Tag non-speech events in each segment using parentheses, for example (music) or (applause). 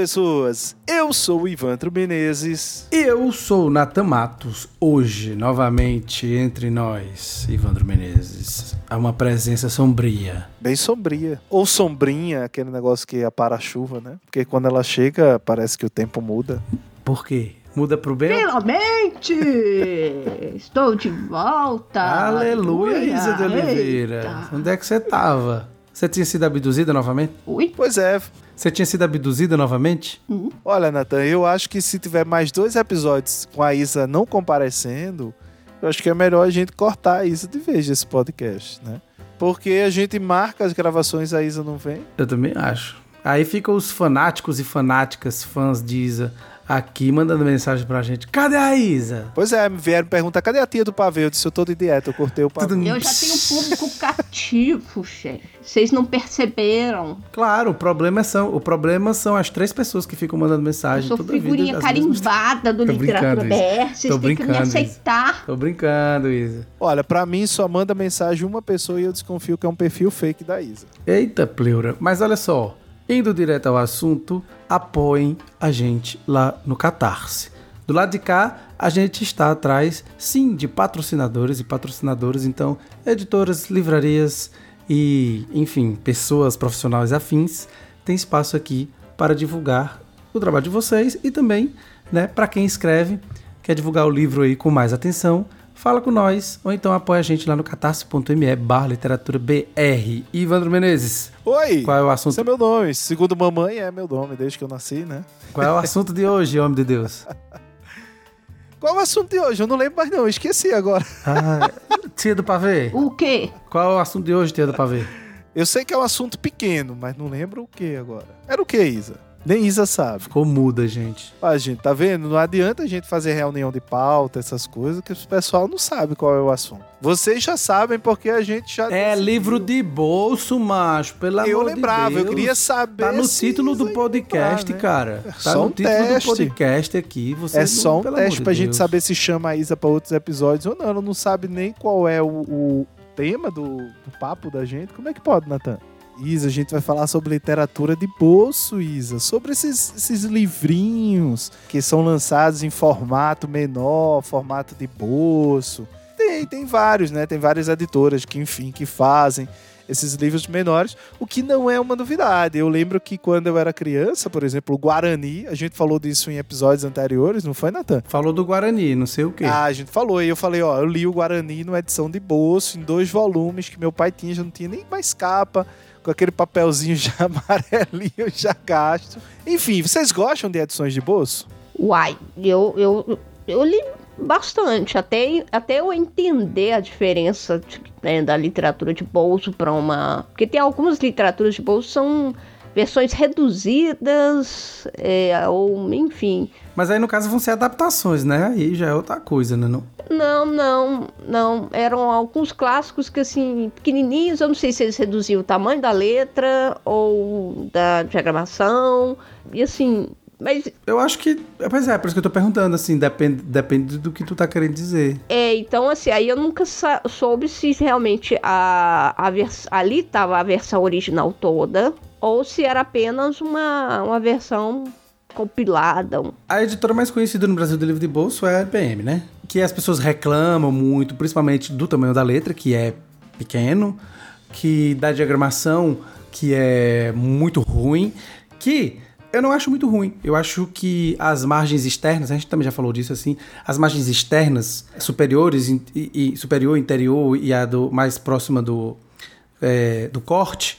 Pessoas! Eu sou o Ivandro Menezes. E eu sou o Natan Matos. Hoje, novamente, entre nós, Ivandro Menezes, há uma presença sombria. Bem sombria. Ou sombrinha, aquele negócio que é para a chuva, né? Porque quando ela chega, parece que o tempo muda. Por quê? Muda pro bem? Finalmente! Estou de volta! Aleluia, Isa de Oliveira! Eita. Onde é que você tava? Você tinha sido abduzida novamente? Ui? Pois é. Você tinha sido abduzida novamente? Uhum. Olha, Nathan, eu acho que se tiver mais dois episódios com a Isa não comparecendo, eu acho que é melhor a gente cortar a Isa de vez desse podcast, né? Porque a gente marca as gravações a Isa não vem. Eu também acho. Aí ficam os fanáticos e fanáticas, fãs de Isa, aqui mandando mensagem pra gente. Cadê a Isa? Pois é, me vieram perguntar, cadê a tia do pavê? Eu disse, eu tô de dieta, eu cortei o pavê. Eu já tenho um público (laughs) cativo, chefe. Vocês não perceberam. Claro, o problema, são, o problema são as três pessoas que ficam mandando mensagem. Eu sou figurinha vida, carimbada do Literatura BR. Vocês têm que me aceitar. Isa. Tô brincando, Isa. Olha, pra mim só manda mensagem uma pessoa e eu desconfio que é um perfil fake da Isa. Eita, pleura. Mas olha só, Indo direto ao assunto, apoiem a gente lá no Catarse. Do lado de cá, a gente está atrás, sim, de patrocinadores e patrocinadoras, então, editoras, livrarias e, enfim, pessoas profissionais afins, tem espaço aqui para divulgar o trabalho de vocês e também, né, para quem escreve, quer divulgar o livro aí com mais atenção, fala com nós, ou então apoia a gente lá no catarse.me barra literatura BR. Ivandro Menezes. Oi! Qual é o assunto? Esse é meu nome. Segundo mamãe, é meu nome, desde que eu nasci, né? Qual é o assunto de hoje, homem de Deus? (laughs) Qual é o assunto de hoje? Eu não lembro mais não, esqueci agora. (laughs) Ah, tia do pavê. O quê? Qual é o assunto de hoje, tia do pavê? Eu sei que é um assunto pequeno, mas não lembro o que agora. Era o que, Isa? Nem Isa sabe. Ficou muda, gente. Ah, gente, tá vendo? Não adianta a gente fazer reunião de pauta, essas coisas, que o pessoal não sabe qual é o assunto. Vocês já sabem porque a gente já. É decidiu. livro de bolso, macho, pelo eu amor lembrava, de Deus. eu queria saber. Tá no título do podcast, né? cara. É tá no um título teste. do podcast aqui. Você é só um teste pra gente saber se chama a Isa pra outros episódios ou não. Ela não sabe nem qual é o, o tema do, do papo da gente. Como é que pode, Natan? Isa, a gente vai falar sobre literatura de bolso, Isa. Sobre esses, esses livrinhos que são lançados em formato menor, formato de bolso. Tem, tem vários, né? Tem várias editoras que, enfim, que fazem esses livros menores, o que não é uma novidade. Eu lembro que quando eu era criança, por exemplo, o Guarani, a gente falou disso em episódios anteriores, não foi, Natan? Falou do Guarani, não sei o quê. Ah, a gente falou, e eu falei, ó, eu li o Guarani numa edição de bolso, em dois volumes, que meu pai tinha, já não tinha nem mais capa com aquele papelzinho já (laughs) amarelinho, já gasto. Enfim, vocês gostam de edições de bolso? Uai, eu, eu, eu li bastante, até, até eu entender a diferença de, né, da literatura de bolso para uma. Porque tem algumas literaturas de bolso são versões reduzidas, é, ou enfim. Mas aí no caso vão ser adaptações, né? Aí já é outra coisa, né? Não, não, não. não. Eram alguns clássicos que, assim, pequenininhos, eu não sei se eles reduziam o tamanho da letra ou da diagramação. E assim, mas. Eu acho que. Pois é, por isso que eu tô perguntando, assim, depende, depende do que tu tá querendo dizer. É, então, assim, aí eu nunca soube se realmente a, a vers ali tava a versão original toda ou se era apenas uma, uma versão compilada. A editora mais conhecida no Brasil do livro de bolso é a RPM, né? Que as pessoas reclamam muito, principalmente do tamanho da letra, que é pequeno, que da diagramação, que é muito ruim, que eu não acho muito ruim. Eu acho que as margens externas, a gente também já falou disso assim, as margens externas superiores e, e superior, interior e a do mais próxima do, é, do corte,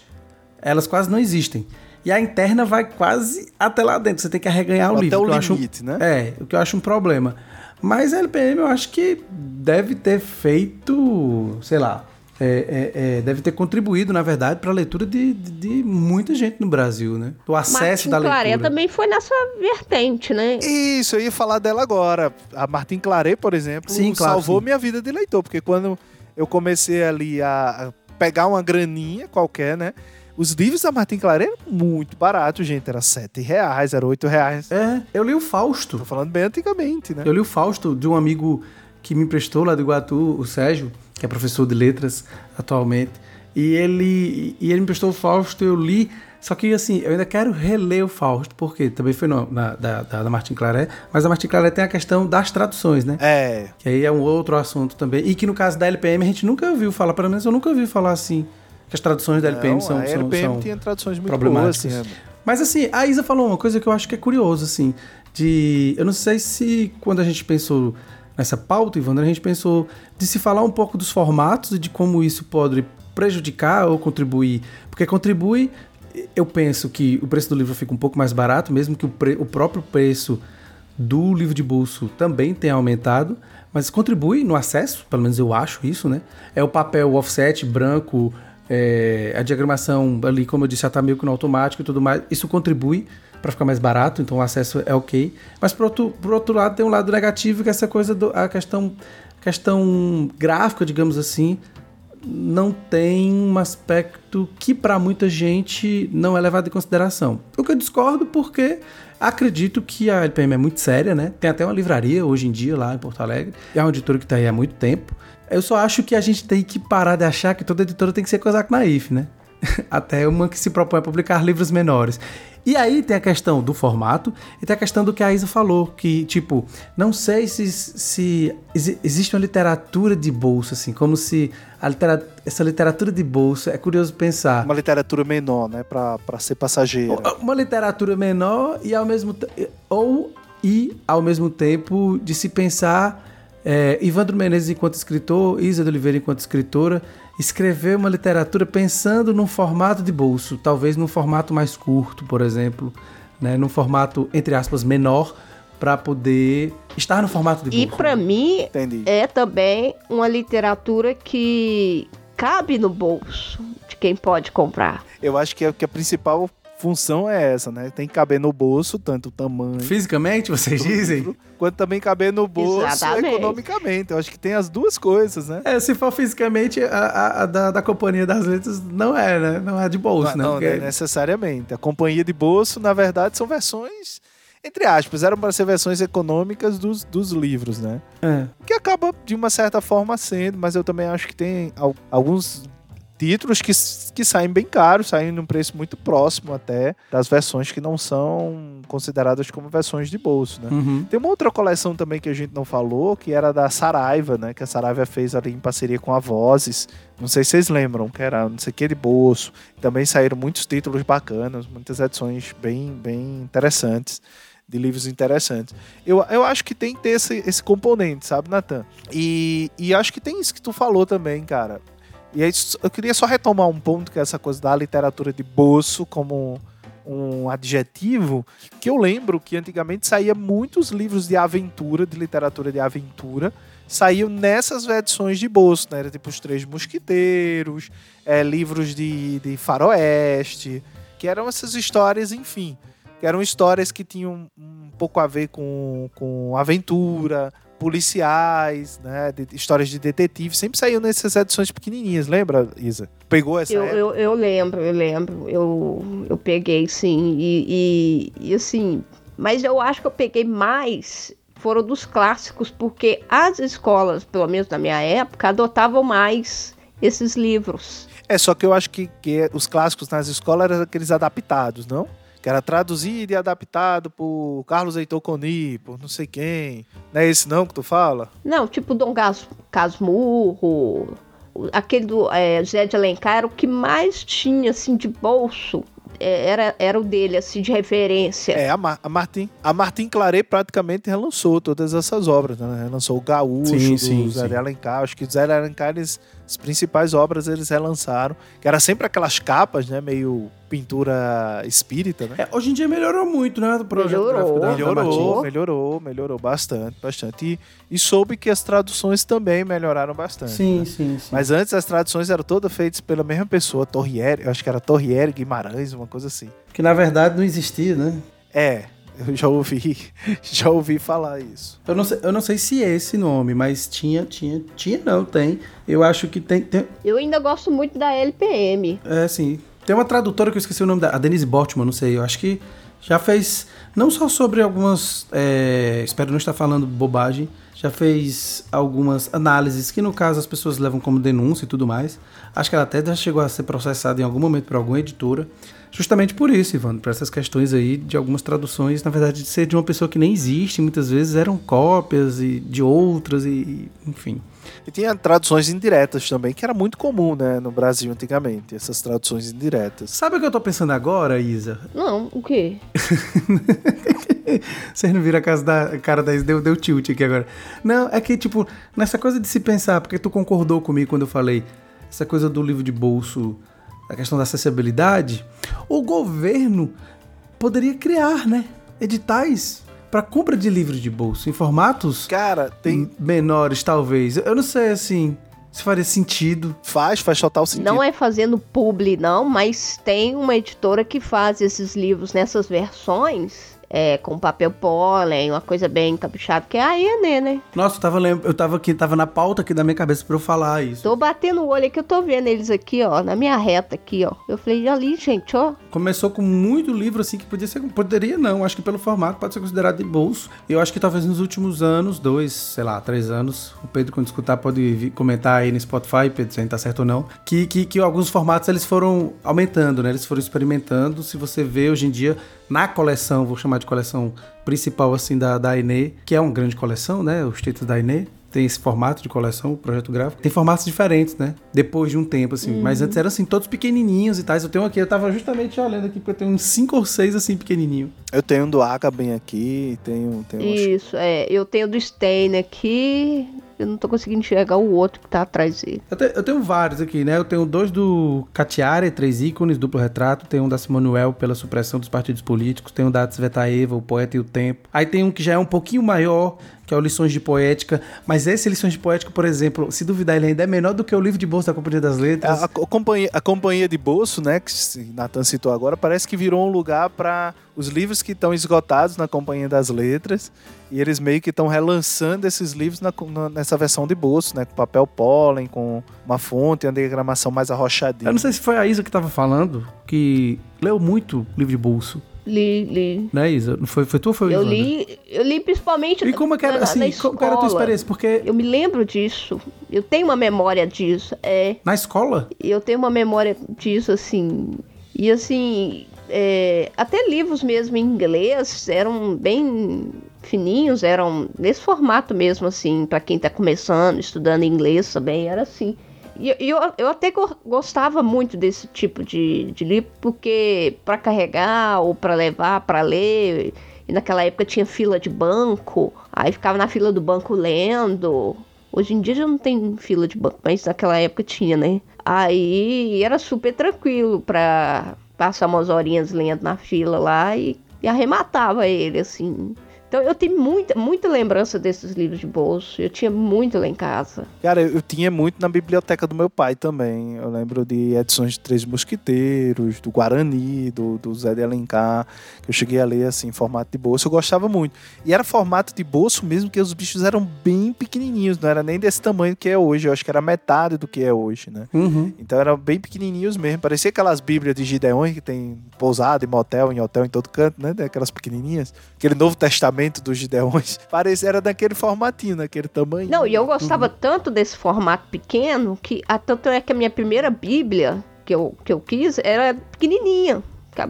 elas quase não existem. E a interna vai quase até lá dentro. Você tem que arreganhar o até livro. Até o limite, um, né? É, o que eu acho um problema. Mas a LPM eu acho que deve ter feito, sei lá, é, é, é, deve ter contribuído, na verdade, para a leitura de, de, de, muita gente no Brasil, né? O acesso Martin da leitura. Claret também foi nessa vertente, né? Isso, eu ia falar dela agora. A Martin Claret, por exemplo, sim, claro, salvou sim. minha vida de leitor, porque quando eu comecei ali a pegar uma graninha qualquer, né? Os livros da Martin Claret eram muito baratos, gente. Era 7 reais, era 8 reais. É, eu li o Fausto. Tô falando bem antigamente, né? Eu li o Fausto de um amigo que me emprestou lá do Iguatu, o Sérgio, que é professor de letras atualmente. E ele, e ele me emprestou o Fausto, eu li. Só que, assim, eu ainda quero reler o Fausto, porque também foi no, na, da, da, da Martin Claret, mas a Martin Claret tem a questão das traduções, né? É. Que aí é um outro assunto também. E que no caso da LPM a gente nunca ouviu falar, pelo menos eu nunca ouvi falar assim, que as traduções da LPM Não, são, a são, LPM são tinha traduções muito problemáticas. boas, assim, Mas assim, a Isa falou uma coisa que eu acho que é curioso, assim, de... Eu não sei se quando a gente pensou nessa pauta, Ivandro, a gente pensou de se falar um pouco dos formatos e de como isso pode prejudicar ou contribuir. Porque contribui, eu penso que o preço do livro fica um pouco mais barato, mesmo que o, o próprio preço do livro de bolso também tenha aumentado, mas contribui no acesso, pelo menos eu acho isso, né? É o papel offset branco, é, a diagramação ali, como eu disse, já está meio que no automático e tudo mais. Isso contribui para ficar mais barato, então o acesso é ok. Mas por outro, por outro lado tem um lado negativo que é essa coisa do, a questão questão gráfica, digamos assim, não tem um aspecto que para muita gente não é levado em consideração. O que eu discordo porque acredito que a LPM é muito séria, né? Tem até uma livraria hoje em dia lá em Porto Alegre, é uma editora que está aí há muito tempo. Eu só acho que a gente tem que parar de achar que toda editora tem que ser Cosaco Naif, né? (laughs) até uma que se propõe a publicar livros menores. E aí tem a questão do formato e tem a questão do que a Isa falou, que, tipo, não sei se, se existe uma literatura de bolso, assim, como se literatura, essa literatura de bolso, é curioso pensar. Uma literatura menor, né, pra, pra ser passageira. Uma literatura menor e ao mesmo ou e ao mesmo tempo de se pensar é, Ivandro Menezes enquanto escritor, Isa de Oliveira enquanto escritora, escrever uma literatura pensando num formato de bolso, talvez num formato mais curto, por exemplo, né, num formato entre aspas menor para poder estar no formato de bolso. E para mim Entendi. é também uma literatura que cabe no bolso de quem pode comprar. Eu acho que, é, que a principal função é essa, né? Tem que caber no bolso, tanto o tamanho. Fisicamente, vocês dizem? Quanto também caber no bolso Exatamente. economicamente. Eu acho que tem as duas coisas, né? É, se for fisicamente, a, a, a da, da, Companhia das Letras não é, né? Não é de bolso, não, né? Não, não necessariamente. A Companhia de Bolso, na verdade, são versões entre aspas, eram para ser versões econômicas dos, dos livros, né? É. Que acaba de uma certa forma sendo, mas eu também acho que tem alguns títulos que, que saem bem caros, saem num preço muito próximo até das versões que não são consideradas como versões de bolso, né? Uhum. Tem uma outra coleção também que a gente não falou, que era da Saraiva, né? Que a Saraiva fez ali em parceria com a Vozes. Não sei se vocês lembram, que era não sei o que de bolso. Também saíram muitos títulos bacanas, muitas edições bem, bem interessantes de livros interessantes. Eu, eu acho que tem que ter esse, esse componente, sabe, Natan? E, e acho que tem isso que tu falou também, cara. E aí, eu queria só retomar um ponto que é essa coisa da literatura de bolso como um adjetivo, que eu lembro que antigamente saía muitos livros de aventura, de literatura de aventura, saíam nessas edições de bolso, né? Era tipo os Três Mosquiteiros, é, livros de, de faroeste, que eram essas histórias, enfim, que eram histórias que tinham um pouco a ver com, com aventura, policiais, né? De, histórias de detetive, sempre saíam nessas edições pequenininhas, lembra, Isa? Pegou essa eu, eu, eu, lembro, eu lembro. Eu, eu peguei, sim. E, e, e, assim, mas eu acho que eu peguei mais foram dos clássicos, porque as escolas, pelo menos na minha época, adotavam mais esses livros. É, só que eu acho que, que os clássicos nas escolas eram aqueles adaptados, não? Que era traduzido e adaptado por Carlos Heitor Coni, por não sei quem. Não é esse não que tu fala? Não, tipo Dom Gas, Casmurro, aquele do é, Zé de Alencar era o que mais tinha, assim, de bolso. É, era, era o dele, assim, de referência. É, a, Mar a Martin. A Martin Claret praticamente relançou todas essas obras, né? Relançou o Gaúcho, sim, do sim, Zé sim. de Alencar. Acho que o Zé de Alencar eles As principais obras eles relançaram, que era sempre aquelas capas, né? Meio pintura espírita, né? É, hoje em dia melhorou muito, né? O projeto Melhorou. gráfico da, da Melhorou, Martins. melhorou, melhorou bastante, bastante. E, e soube que as traduções também melhoraram bastante. Sim, né? sim, sim. Mas antes as traduções eram todas feitas pela mesma pessoa, Torriere, eu acho que era Torriere Guimarães, uma coisa assim. Que na verdade não existia, né? É, (laughs) eu já ouvi, (laughs) já ouvi falar isso. Eu não sei, eu não sei se é esse nome, mas tinha, tinha, tinha não, tem. Eu acho que tem, tem Eu ainda gosto muito da LPM. é assim, tem uma tradutora que eu esqueci o nome da, a Denise Bortman, não sei, eu acho que já fez, não só sobre algumas, é, espero não estar falando bobagem, já fez algumas análises que no caso as pessoas levam como denúncia e tudo mais. Acho que ela até já chegou a ser processada em algum momento por alguma editora. Justamente por isso, Ivan, por essas questões aí de algumas traduções, na verdade, de ser de uma pessoa que nem existe, muitas vezes eram cópias e de outras e enfim. E tinha traduções indiretas também, que era muito comum, né, no Brasil antigamente, essas traduções indiretas. Sabe o que eu tô pensando agora, Isa? Não, o quê? (laughs) Vocês não viram a casa da cara da Isa? Deu, deu tilt aqui agora. Não, é que, tipo, nessa coisa de se pensar, porque tu concordou comigo quando eu falei essa coisa do livro de bolso, a questão da acessibilidade, o governo poderia criar, né? Editais para compra de livros de bolso em formatos Cara, tem menores, talvez. Eu não sei, assim, se faria sentido. faz, faz total sentido. Não é fazendo publi, não, mas tem uma editora que faz esses livros nessas versões, é, com papel pólen, uma coisa bem caprichada, que é a né? Nossa, eu tava, lem- eu tava aqui, tava na pauta aqui da minha cabeça pra eu falar isso. Tô batendo o olho aqui, eu tô vendo eles aqui, ó, na minha reta aqui, ó. Eu falei, ali, gente, ó. Começou com muito livro assim que podia ser. Poderia não, acho que pelo formato pode ser considerado de bolso. Eu acho que talvez nos últimos anos, dois, sei lá, três anos, o Pedro, quando escutar, pode comentar aí no Spotify, Pedro, se ainda tá certo ou não, que, que, que alguns formatos eles foram aumentando, né? Eles foram experimentando. Se você vê hoje em dia na coleção, vou chamar de coleção principal assim da, da Enê, que é uma grande coleção, né? Os títulos da Enê. Tem esse formato de coleção, projeto gráfico. Tem formatos diferentes, né? Depois de um tempo, assim. Mas antes eram, assim, todos pequenininhos e tais. Eu tenho aqui, eu tava justamente olhando aqui, porque eu tenho uns 5 ou 6, assim, pequenininho. Eu tenho um do Aka bem aqui, tenho, tenho Isso, é. Eu tenho do Stein aqui, eu não tô conseguindo enxergar o outro que tá atrás dele. Eu, te- eu tenho vários aqui, né? Eu tenho dois do Catiare, três ícones, duplo retrato. Tem um da Simanuel pela supressão dos partidos políticos. Tem um da Tsvetaeva, o poeta e o tempo. Aí tem um que já é um pouquinho maior, que é o Lições de Poética. Mas esse Lições de Poética, por exemplo, se duvidar, ele ainda é menor do que o livro de bolsa da Companhia das Letras. A, a companhia, a companhia de bolso, né, que o Nathan citou agora, parece que virou um lugar para os livros que estão esgotados na Companhia das Letras. E eles meio que estão relançando esses livros na- na- nessa versão de bolso, né? Com papel pólen, com uma fonte, uma diagramação mais arrochadinha. Eu não sei se foi a Isa que tava falando, que leu muito livro de bolso, Li, li. né, Isa? Foi, foi tu ou foi o Eu li, eu li principalmente E como é que era, na, assim, na como que era a tua escola. experiência? Porque Eu me lembro disso. Eu tenho uma memória disso. É, na escola, eu tenho uma memória disso, assim. E assim, é, até livros mesmo em inglês eram bem fininhos, eram nesse formato mesmo, assim, para quem tá começando, estudando inglês também, era assim. E eu, eu até go- gostava muito desse tipo de, de livro, porque para carregar ou para levar, para ler. E naquela época tinha fila de banco, aí ficava na fila do banco lendo. Hoje em dia já não tem fila de banco, mas naquela época tinha, né? Aí era super tranquilo pra passar umas horinhas lendo na fila lá e, e arrematava ele, assim. Então eu tenho muita, muita lembrança desses livros de bolso. Eu tinha muito lá em casa. Cara, eu, eu tinha muito na biblioteca do meu pai também. Eu lembro de edições de Três Mosquiteiros, do Guarani, do, do Zé de Alencar, que eu cheguei a ler assim, em formato de bolso. Eu gostava muito. E era formato de bolso mesmo, que os bichos eram bem pequenininhos, não era nem desse tamanho que é hoje. Eu acho que era metade do que é hoje, né? uhum. Então eram bem pequenininhos mesmo. Parecia aquelas bíblias de Gideon que tem pousada e motel em hotel em todo canto, né? Aquelas pequenininhas. Aquele Novo Testamento dos Gideões. (laughs) Parecia, era daquele formatinho, daquele tamanho. Não, e eu gostava tanto desse formato pequeno que a, tanto é que a minha primeira Bíblia que eu, que eu quis era pequenininha.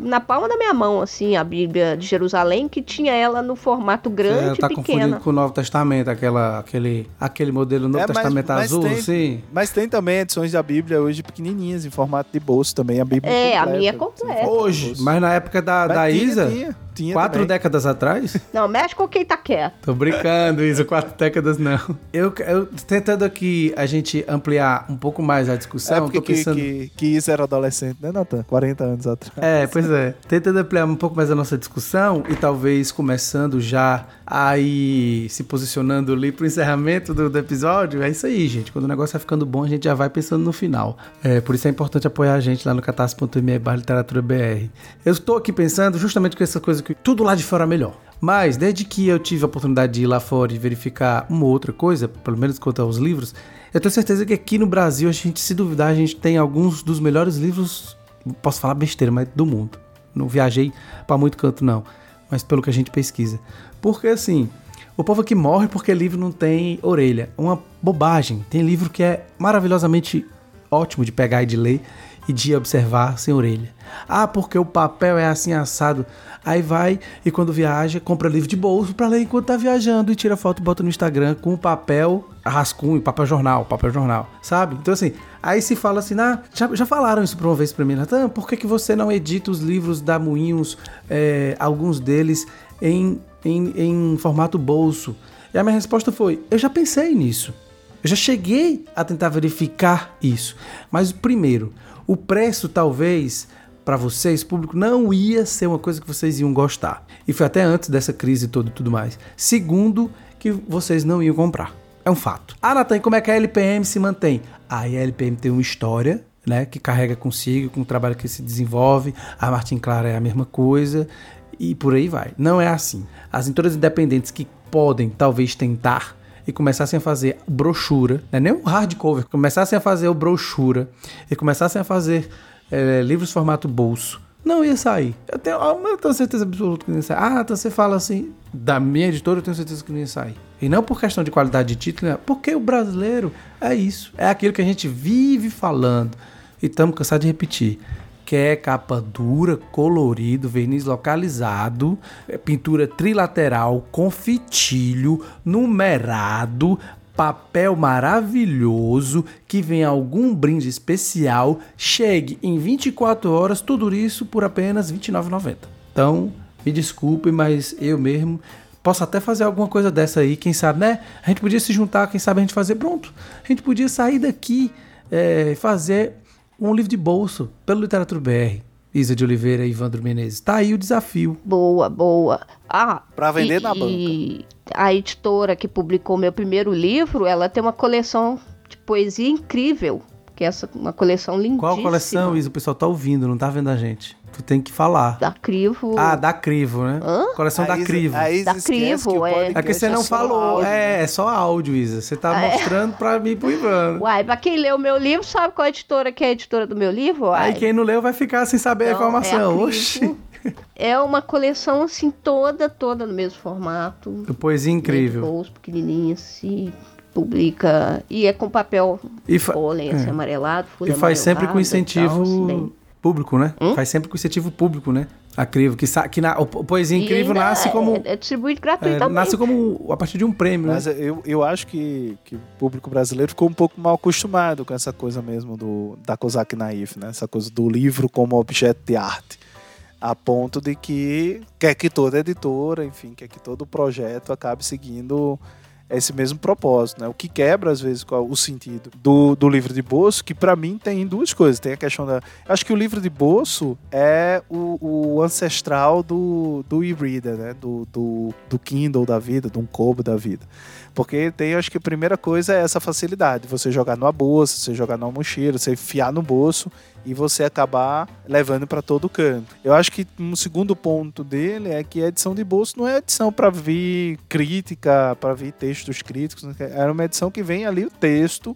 Na palma da minha mão, assim, a Bíblia de Jerusalém, que tinha ela no formato grande tá e confundindo pequena. com o Novo Testamento, aquela, aquele, aquele modelo Novo É, mas- Testamento mas azul, tem- assim. Mas tem também edições da Bíblia hoje pequenininhas, em formato de bolso também. A Bíblia É, a completa, minha é assim, completa. Hoje, mas na época da, Mas da tinha, Isa, Tinha, tinha Quatro também. décadas atrás? Não, mexe com quem tá quieto. Tô brincando, isso, quatro décadas não. Eu, eu tentando aqui a gente ampliar um pouco mais a discussão, É porque tô pensando... que, que, que Isa era adolescente, né, Nathan? 40 anos atrás. É, pois é. Tentando ampliar um pouco mais a nossa discussão e talvez começando já aí se posicionando ali pro encerramento do, do episódio. É isso aí, gente. Quando o negócio vai ficando bom, a gente já vai pensando no final. É, por isso é importante apoiar a gente lá no catarse.me barra literatura BR. Eu estou aqui pensando justamente com essa coisa que tudo lá de fora é melhor. Mas, desde que eu tive a oportunidade de ir lá fora e verificar uma outra coisa, pelo menos quanto aos livros, eu tenho certeza que aqui no Brasil, a gente, se duvidar, a gente tem alguns dos melhores livros, posso falar besteira, mas do mundo. Não viajei pra muito canto, não. Mas pelo que a gente pesquisa. Porque, assim, o povo aqui morre porque livro não tem orelha. Uma bobagem. Tem livro que é maravilhosamente ótimo de pegar e de ler e de observar sem orelha. Ah, porque o papel é assim assado. Aí vai e quando viaja, compra livro de bolso pra ler enquanto tá viajando e tira foto e bota no Instagram com o papel rascunho, papel jornal, papel jornal, sabe? Então assim, aí se fala assim, ah, já, já falaram isso pra uma vez pra mim, Natan, por que, que você não edita os livros da Moinhos, é, alguns deles, em, em, em formato bolso? E a minha resposta foi, eu já pensei nisso. Eu já cheguei a tentar verificar isso. Mas primeiro, o preço talvez para vocês, público, não ia ser uma coisa que vocês iam gostar. E foi até antes dessa crise toda e tudo mais. Segundo, que vocês não iam comprar. É um fato. Ah, Natan, como é que a LPM se mantém? Aí a LPM tem uma história, né, que carrega consigo, com o trabalho que se desenvolve. A Martin Clara é a mesma coisa e por aí vai. Não é assim. As editoras independentes que podem talvez tentar e começassem a fazer brochura, não é nem o hardcover, começassem a fazer o brochura e começassem a fazer é, livros formato bolso, não ia sair. Eu tenho, eu tenho certeza absoluta que não ia sair. Ah, então você fala assim, da minha editora eu tenho certeza que não ia sair. E não por questão de qualidade de título, porque o brasileiro é isso. É aquilo que a gente vive falando. E estamos cansados de repetir. Quer capa dura, colorido, verniz localizado, pintura trilateral com fitilho, numerado, papel maravilhoso, que vem algum brinde especial, chegue em 24 horas, tudo isso por apenas R$ 29,90. Então, me desculpe, mas eu mesmo posso até fazer alguma coisa dessa aí, quem sabe, né? A gente podia se juntar, quem sabe a gente fazer pronto. A gente podia sair daqui e é, fazer um livro de bolso pelo Literatura BR. Isa de Oliveira e Ivandro Menezes. Tá aí o desafio. Boa, boa. Ah, Pra vender e, na banca. E a editora que publicou meu primeiro livro, ela tem uma coleção de poesia incrível. Que é essa, uma coleção lindíssima. Qual coleção, Isa? O pessoal tá ouvindo, não tá vendo a gente. Tu tem que falar. Da Crivo. Ah, da Crivo, né? Hã? Coleção da A Isa- Crivo. a Isa Da Crivo, que o é. É que você não só falou. áudio? É, é só áudio, Isa. Você tá (laughs) é? mostrando pra mim e pro Ivandro. Uai, pra quem leu meu livro, sabe qual é a editora que é a editora do meu livro? Uai. Aí quem não leu vai ficar sem saber a Então, informação. é a. Oxi. (laughs) É uma coleção assim, toda, toda no mesmo formato. Que Poesia incrível. Bolso pequenininha, assim, publica. E é com papel E, fa- pólen, assim, é. amarelado, e folha faz sempre com e incentivo tal, público, né? Hum? Faz sempre com incentivo público, né? A Crivo, que, sa- que na, o Poesia E Incrível nasce como. É, é distribuído é, gratuitamente. nasce como a partir de um prêmio, né? Mas eu, eu acho que, que o público brasileiro ficou um pouco mal acostumado com essa coisa mesmo do, da Kozak Naif, né? Essa coisa do livro como objeto de arte. A ponto de que quer que toda editora, enfim, quer que todo projeto acabe seguindo esse mesmo propósito, né? O que quebra, às vezes, o sentido do, do livro de bolso, que para mim tem duas coisas. Tem a questão da... Acho que o livro de bolso é o, o ancestral do, do e-reader, né? Do, do, do Kindle da vida, do um Kobo da vida. Porque tem, acho que a primeira coisa é essa facilidade. Você jogar numa bolsa, você jogar numa mochila, você enfiar no bolso e você acabar levando para todo canto. Eu acho que um segundo ponto dele é que a edição de bolso não é edição para vir crítica, para vir textos críticos. Era uma edição que vem ali o texto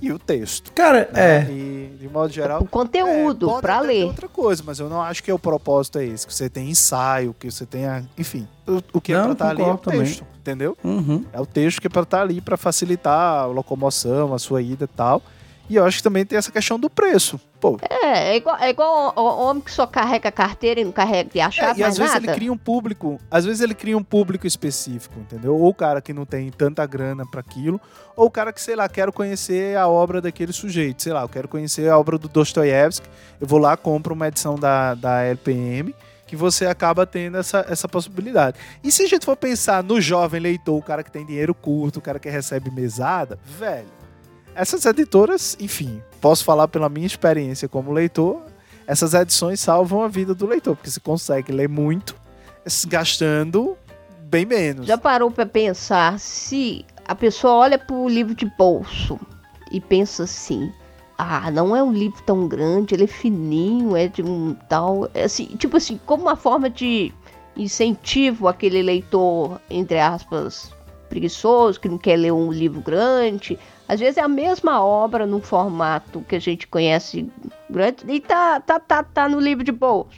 e o texto. Cara, né? é. E, de modo geral, O conteúdo, é, ter ler. outra coisa, mas eu não acho que é o propósito é esse. Que você tem ensaio, que você tenha. Enfim, o, o que é Não, pra estar ali é o também. texto, entendeu? Uhum. É o texto que é pra estar ali pra facilitar a locomoção, a sua ida e tal. E eu acho que também tem essa questão do preço. Pô, É, é igual, é igual o, o homem que só carrega carteira e não carrega de é, achar e às mais vezes nada. ele cria um público, às vezes ele cria um público específico, entendeu? Ou o cara que não tem tanta grana pra aquilo, ou o cara que, sei lá, quero conhecer a obra daquele sujeito, sei lá, eu quero conhecer a obra do Dostoiévski, eu vou lá, compro uma edição da, da LPM que você acaba tendo essa, essa possibilidade. E se a gente for pensar no jovem leitor, o cara que tem dinheiro curto, o cara que recebe mesada, velho, essas editoras, enfim, posso falar pela minha experiência como leitor, essas edições salvam a vida do leitor, porque você consegue ler muito gastando bem menos. Já parou para pensar se a pessoa olha para o livro de bolso e pensa assim: ah, não é um livro tão grande, ele é fininho, é de um tal. É assim, tipo assim, como uma forma de incentivo aquele leitor, entre aspas, preguiçoso, que não quer ler um livro grande. Às vezes é a mesma obra num formato que a gente conhece grande e tá, tá, tá, tá no livro de bolso.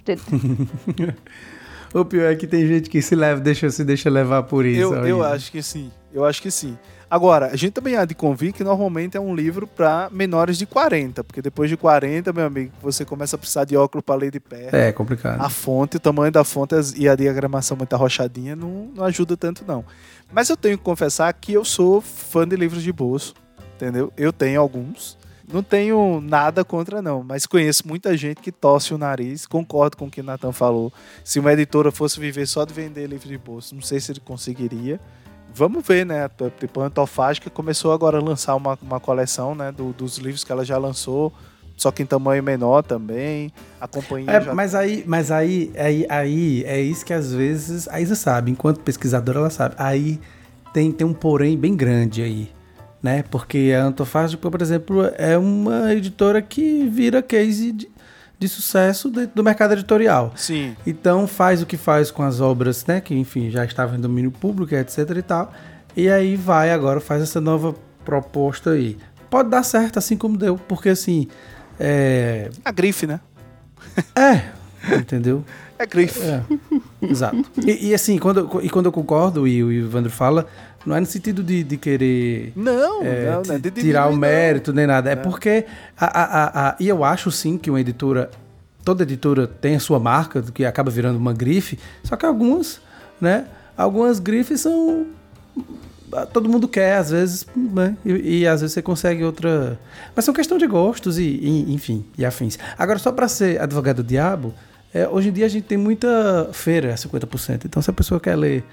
(laughs) o pior é que tem gente que se leva, deixa, se deixa levar por isso. Eu, eu acho que sim. Eu acho que sim. Agora, a gente também há de convir que normalmente é um livro para menores de 40, porque depois de 40, meu amigo, você começa a precisar de óculos para ler de perto. É complicado. A fonte, o tamanho da fonte e a diagramação muito arrochadinha não, não ajuda tanto, não. Mas eu tenho que confessar que eu sou fã de livros de bolso, entendeu? Eu tenho alguns. Não tenho nada contra, não, mas conheço muita gente que tosse o nariz. Concordo com o que o Nathan falou. Se uma editora fosse viver só de vender livro de bolso, não sei se ele conseguiria. Vamos ver, né? Tipo, a Antofágica começou agora a lançar uma, uma coleção né, do, dos livros que ela já lançou, só que em tamanho menor também. A companhia é, já... Mas aí, mas aí, aí, aí é isso que às vezes a Isa sabe, enquanto pesquisadora ela sabe. Aí tem, tem um porém bem grande aí, né? Porque a Antofágica, por exemplo, é uma editora que vira case de, de sucesso de, do mercado editorial. Sim. Então faz o que faz com as obras, né? Que enfim já estavam em domínio público, etc e tal. E aí vai agora faz essa nova proposta aí. Pode dar certo assim como deu, porque assim é... a grife, né? É, entendeu? (laughs) É grife. É, exato. E, e, assim, quando, e quando eu concordo e o Ivandro fala, não é no sentido de, de querer não, é, não, não é de tirar o mérito nem nada. É, é. porque. A, a, a, e eu acho sim que uma editora. Toda editora tem a sua marca, que acaba virando uma grife. Só que algumas, né? Algumas grifes são. Todo mundo quer, às vezes, né? E, e às vezes você consegue outra. Mas são questão de gostos e, e enfim, e afins. Agora, só para ser advogado do diabo, é, hoje em dia a gente tem muita feira, 50%. Então, se a pessoa quer ler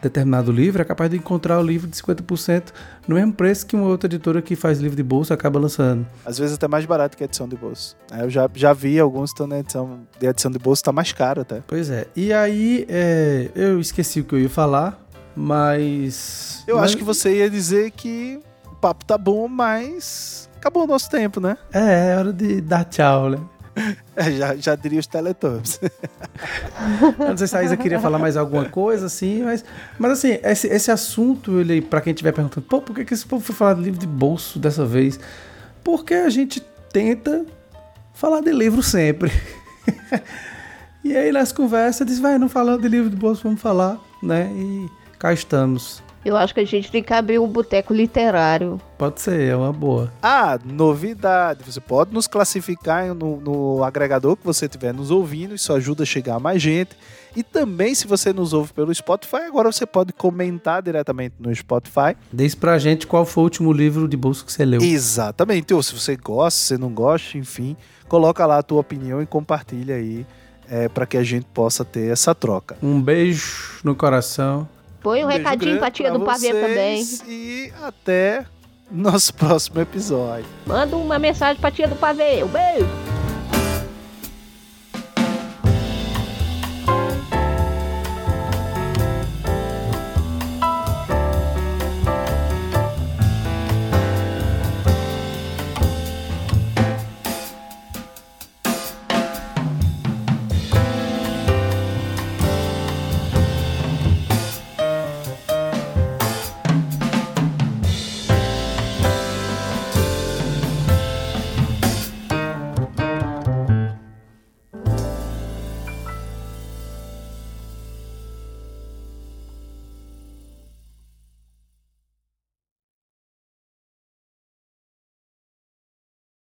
determinado livro, é capaz de encontrar o livro de 50% no mesmo preço que uma outra editora que faz livro de bolsa acaba lançando. Às vezes até mais barato que a edição de bolsa. É, eu já, já vi alguns estão na edição de edição de bolsa, está mais caro até. Pois é. E aí, é, eu esqueci o que eu ia falar, mas... Eu mas... acho que você ia dizer que o papo tá bom, mas acabou o nosso tempo, né? É, é hora de dar tchau, né? (laughs) É, já, já diria os Teletubbies. (laughs) não sei se a Isa queria falar mais alguma coisa, assim, mas, mas assim, esse, esse assunto, ele, pra quem estiver perguntando, pô, por que, que esse povo foi falar de livro de bolso dessa vez? Porque a gente tenta falar de livro sempre. (laughs) e aí nas conversas diz, vai, não falando de livro de bolso, vamos falar, né? E cá estamos. Eu acho que a gente tem que abrir um boteco literário. Pode ser, é uma boa. Ah, novidade. Você pode nos classificar no, no agregador que você estiver nos ouvindo. Isso ajuda a chegar a mais gente. E também, se você nos ouve pelo Spotify, agora você pode comentar diretamente no Spotify. Diz pra gente qual foi o último livro de bolso que você leu. Exatamente. Ou se você gosta, se você não gosta, enfim, coloca lá a tua opinião e compartilha aí é, para que a gente possa ter essa troca. Um beijo no coração. Põe um, um recadinho pra tia do pavê também. E até nosso (laughs) próximo episódio. Manda uma mensagem pra tia do pavê. Um beijo!